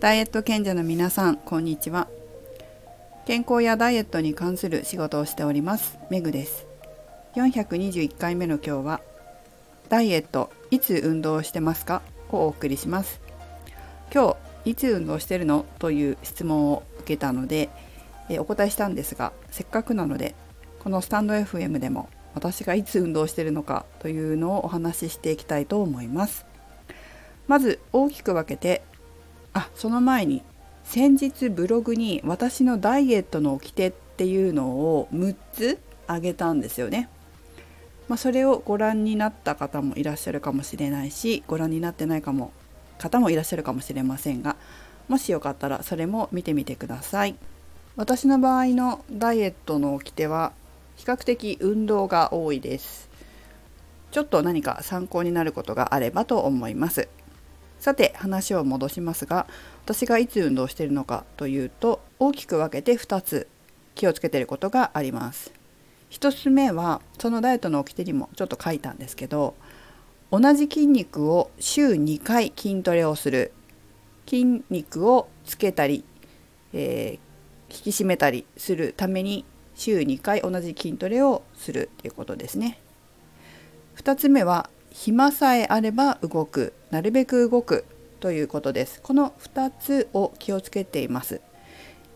ダイエット賢者の皆さんこんにちは。健康やダイエットに関する仕事をしておりますメグです。421回目の今日はダイエットいつ運動してますか？をお送りします。今日いつ運動してるの？という質問を受けたのでえお答えしたんですがせっかくなのでこのスタンド FM でも私がいつ運動してるのか？というのをお話ししていきたいと思います。まず大きく分けてあその前に先日ブログに私のダイエットの掟っていうのを6つあげたんですよね。まあ、それをご覧になった方もいらっしゃるかもしれないしご覧になってないかも方もいらっしゃるかもしれませんがもしよかったらそれも見てみてください。私の場合のダイエットの掟は比較的運動が多いです。ちょっと何か参考になることがあればと思います。さて話を戻しますが私がいつ運動しているのかというと大きく分けて2つ気をつけていることがあります。1つ目はそのダイエットの掟にもちょっと書いたんですけど同じ筋肉を週2回筋トレをする筋肉をつけたり、えー、引き締めたりするために週2回同じ筋トレをするということですね。2つ目は暇さえあれば動く。なるべく動くということです。この2つを気をつけています。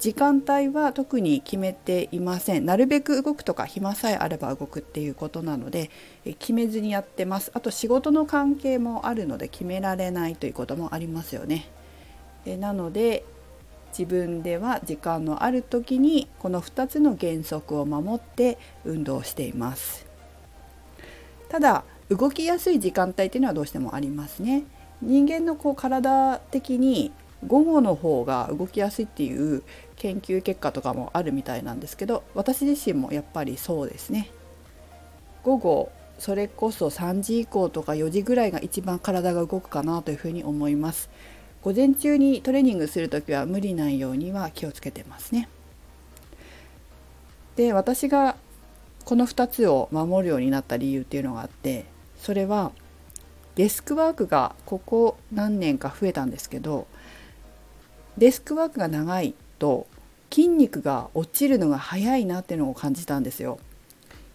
時間帯は特に決めていません。なるべく動くとか暇さえあれば動くっていうことなので決めずにやってます。あと仕事の関係もあるので決められないということもありますよね。なので自分では時間のある時にこの2つの原則を守って運動しています。ただ動きやすい時間帯っていうのはどうしてもありますね。人間のこう体的に午後の方が動きやすいっていう研究結果とかもあるみたいなんですけど私自身もやっぱりそうですね。午後それこそ3時以降とか4時ぐらいが一番体が動くかなというふうに思います。午前中にトレーニングする時は無理ないようには気をつけてますね。で私がこの2つを守るようになった理由っていうのがあってそれはデスクワークがここ何年か増えたんですけどデスクワークが長いと筋肉が落ちるのが早いなっていうのを感じたんですよ。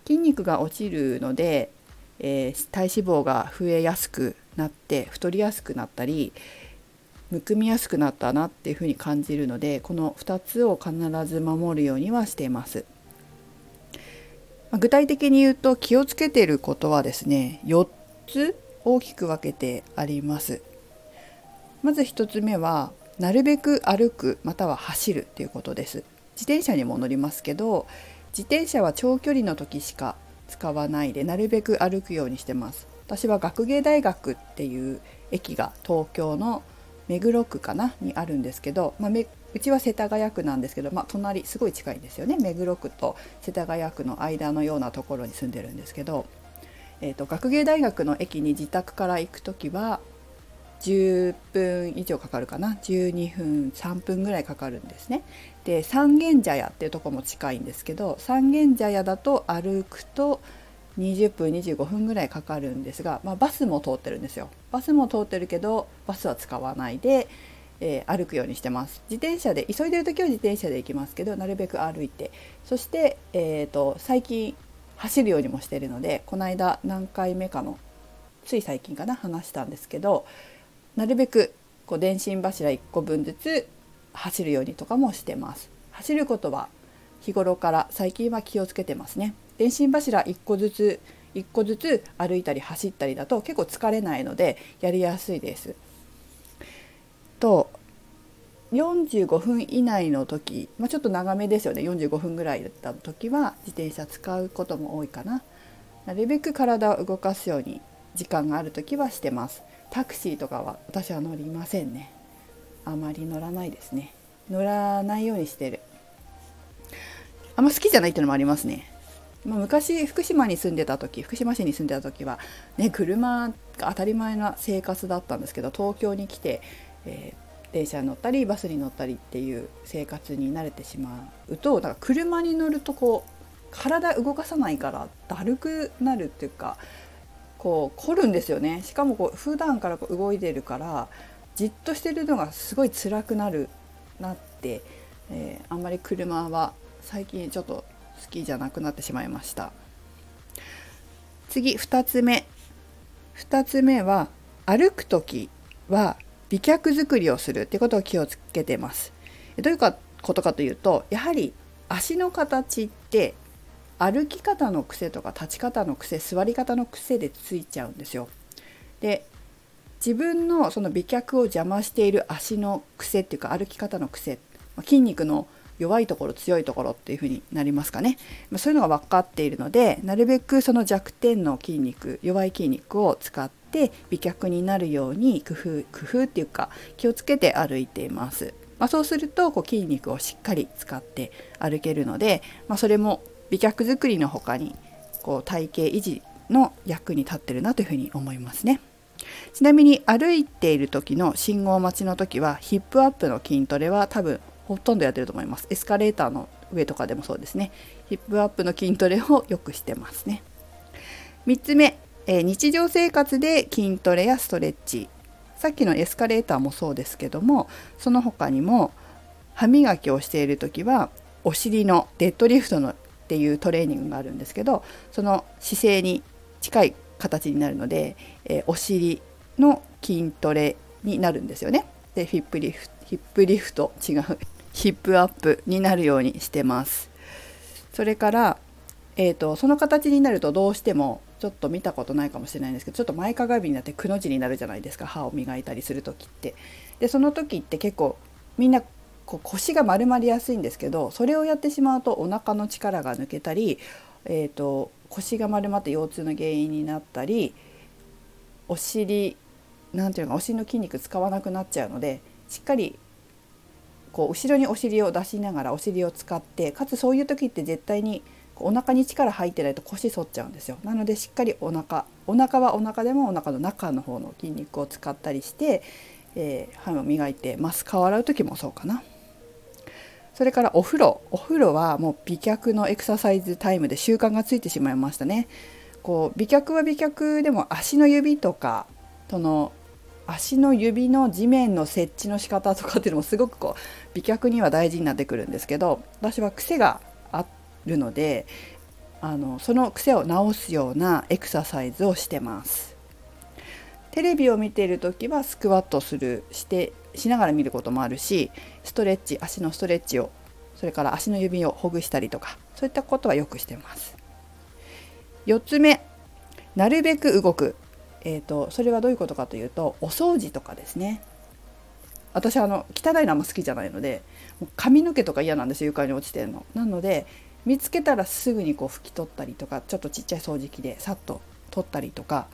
筋肉が落ちるので、えー、体脂肪が増えやすくなって太りやすくなったりむくみやすくなったなっていうふうに感じるのでこの2つを必ず守るようにはしています。具体的に言うと気をつけていることはですね4つ大きく分けてあります。まず1つ目はなるべく歩くまたは走るということです。自転車にも乗りますけど自転車は長距離の時しか使わないでなるべく歩くようにしてます。私は学芸大学っていう駅が東京の目黒区かなにあるんですけど、まあ、うちは世田谷区なんですけど、まあ、隣すごい近いんですよね目黒区と世田谷区の間のようなところに住んでるんですけど、えーと、学芸大学の駅に自宅から行く時は10分以上かかるかな？12分3分ぐらいかかるんですね。で三軒茶屋っていうとこも近いんですけど三軒茶屋だと歩くと20分25分ぐらいかかるんですが、まあ、バスも通ってるんですよ。バスも通ってるけどバスは使わないでえー、歩くようにしてます。自転車で急いでる時は自転車で行きますけどなるべく歩いて。そして、えーと、最近走るようにもしてるのでこの間何回目かのつい最近かな話したんですけどなるべくこう電信柱1個分ずつ走るようにとかもしてます。走ることは日頃から最近は気をつけてますね。電信柱1個ずつ1個ずつ歩いたり走ったりだと結構疲れないのでやりやすいです。と45分以内の時、まあ、ちょっと長めですよね。45分ぐらいだった時は自転車使うことも多いかな。なるべく体を動かすように時間がある時はしてます。タクシーとかは私は乗りませんね。あまり乗らないですね。乗らないようにしてる。あんま好きじゃないっていうのもありますね、まあ、昔福島に住んでた時福島市に住んでた時はね車が当たり前な生活だったんですけど東京に来てえー、電車に乗ったりバスに乗ったりっていう生活に慣れてしまうとだから車に乗るとこう体動かさないからだるくなるっていうかこう凝るんですよね。しかもこう普段からこう動いてるからじっとしてるのがすごい辛くなるなって、えー、あんまり車は最近ちょっと好きじゃなくなってしまいました。次2つ目。2つ目は歩く時は美脚作りをするってことを気をつけてます。どういうことかというとやはり足の形って歩き方の癖とか立ち方の癖座り方の癖でついちゃうんですよ。で自分のその美脚を邪魔している足の癖っていうか歩き方の癖筋肉の弱いところ強いところっていう風になりますかね、まそういうのが分かっているのでなるべくその弱点の筋肉弱い筋肉を使って美脚になるように工夫工夫っていうか気をつけて歩いています。まあ、そうするとこう筋肉をしっかり使って歩けるので、まあ、それも美脚作りの他にこう体型維持の役に立ってるなというふうに思いますね。ちなみに歩いている時の信号待ちの時はヒップアップの筋トレは多分ほとんどやってると思います。エスカレーターの上とかでもそうですね。ヒップアップの筋トレをよくしてますね。3つ目、えー、日常生活で筋トレやストレッチ。さっきのエスカレーターもそうですけども、その他にも歯磨きをしている時はお尻のデッドリフトのっていうトレーニングがあるんですけどその姿勢に近い形になるので、えー、お尻の筋トレになるんですよね。でヒップリフヒップリフト違うヒップアップになるようにしてます。それから、えーと、その形になるとどうしてもちょっと見たことないかもしれないんですけどちょっと前かがみになってくの字になるじゃないですか歯を磨いたりする時って。でその時って結構みんなこう腰が丸まりやすいんですけどそれをやってしまうとお腹の力が抜けたり、えーと、腰が丸まって腰痛の原因になったりお尻なんていうかお尻の筋肉使わなくなっちゃうのでしっかりこう後ろにお尻を出しながらお尻を使ってかつそういう時って絶対にお腹に力入ってないと腰反っちゃうんですよ。なのでしっかりお腹お腹はお腹でもお腹の中の方の筋肉を使ったりして、えー、歯を磨いてます。顔洗う時もそうかな。それからお風呂。お風呂はもう美脚のエクササイズタイムで習慣がついてしまいましたね。こう美脚は美脚でも足の指とかその足の指の地面の設置の仕方とかっていうのもすごくこう美脚には大事になってくるんですけど私は癖があるのであのその癖を直すようなエクササイズをしてます。テレビを見ている時はスクワットするしてしながら見ることもあるしストレッチ足のストレッチをそれから足の指をほぐしたりとかそういったことはよくしてます。4つ目なるべく動く、えーと、それはどういうことかというとお掃除とかですね私あの汚いのあんま好きじゃないので髪の毛とか嫌なんですよ床に落ちてるのなので見つけたらすぐにこう拭き取ったりとかちょっとちっちゃい掃除機でさっと取ったりとか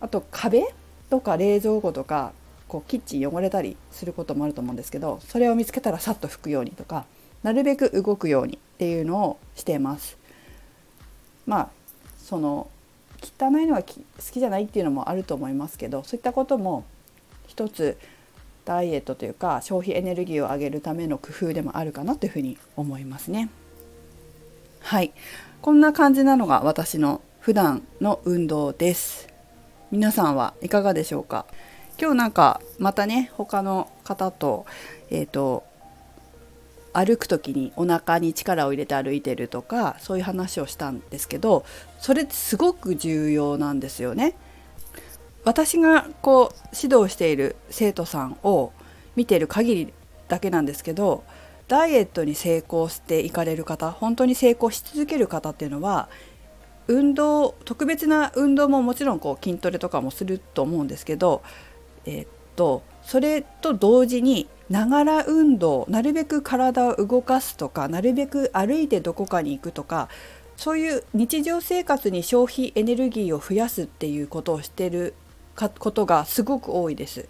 あと壁とか冷蔵庫とかこうキッチン汚れたりすることもあると思うんですけどそれを見つけたらさっと拭くようにとかなるべく動くようにっていうのをしています。まあその汚いのが好きじゃないっていうのもあると思いますけどそういったことも一つダイエットというか消費エネルギーを上げるための工夫でもあるかなというふうに思いますね。はいこんな感じなのが私の普段の運動です。皆さんはいかがでしょうか？今日なんかまたね他の方と,、えーと、歩く時にお腹に力を入れて歩いてるとかそういう話をしたんですけどそれってすごく重要なんですよね。私がこう指導している生徒さんを見てる限りだけなんですけどダイエットに成功していかれる方本当に成功し続ける方っていうのは運動特別な運動ももちろんこう筋トレとかもすると思うんですけどえー、とそれと同時にながら運動なるべく体を動かすとかなるべく歩いてどこかに行くとかそういう日常生活に消費エネルギーを増やすっていうことをしてることがすごく多いです。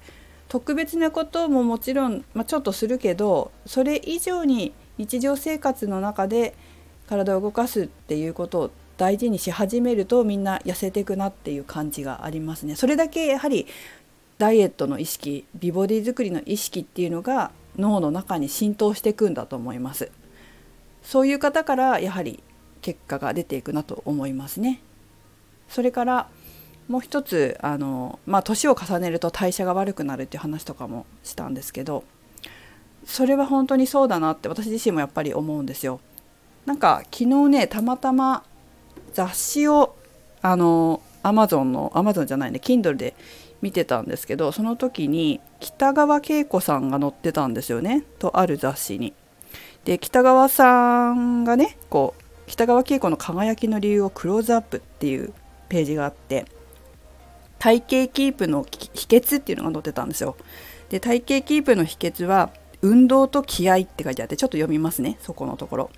特別なことももちろん、まあ、ちょっとするけどそれ以上に日常生活の中で体を動かすっていうことを大事にし始めるとみんな痩せていくなっていう感じがありますね。それだけやはりダイエットの意識美ボディ作りの意識っていうのが脳の中に浸透していくんだと思いますそういう方からやはり結果が出ていくなと思いますねそれからもう一つあのまあ年を重ねると代謝が悪くなるっていう話とかもしたんですけどそれは本当にそうだなって私自身もやっぱり思うんですよ。なんか昨日ねたまたま雑誌をあのアマゾンのアマゾンじゃないね Kindle で見てたんですけどその時に北川景子さんが載ってたんですよねとある雑誌に。で北川さんがねこう北川景子の輝きの理由をクローズアップっていうページがあって体型キープの秘訣っていうのが載ってたんですよ。で体型キープの秘訣は運動と気合って書いてあってちょっと読みますねそこのところ。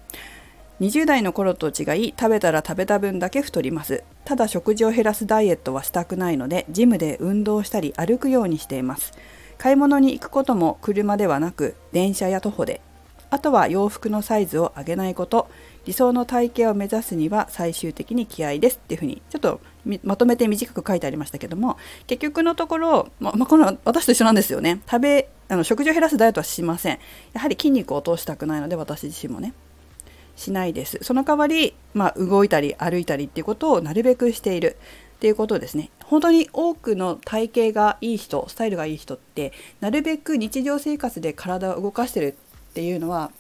20代の頃と違い食べたら食べた分だけ太りますただ食事を減らすダイエットはしたくないのでジムで運動したり歩くようにしています。買い物に行くことも車ではなく電車や徒歩で。あとは洋服のサイズを上げないこと。理想の体型を目指すには最終的に気合です。っていうふうにちょっとまとめて短く書いてありましたけども結局のところ、ままあ、この私と一緒なんですよね。食べあの食事を減らすダイエットはしません。やはり筋肉を落としたくないので私自身もね。しないですその代わり、まあ、動いたり歩いたりっていうことをなるべくしているっていうことですね本当に多くの体型がいい人スタイルがいい人ってなるべく日常生活で体を動かしてるっていうのは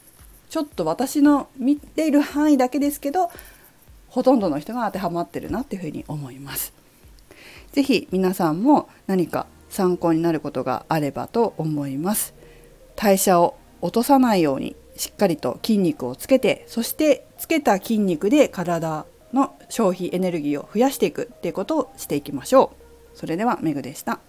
ちょっと私の見ている範囲だけですけどほとんどの人が当てはまってるなっていうふうに思います。是非皆さんも何か参考になることがあればと思います。代謝を落とさないようにしっかりと筋肉をつけてそしてつけた筋肉で体の消費エネルギーを増やしていくっていうことをしていきましょう。それではメグでした。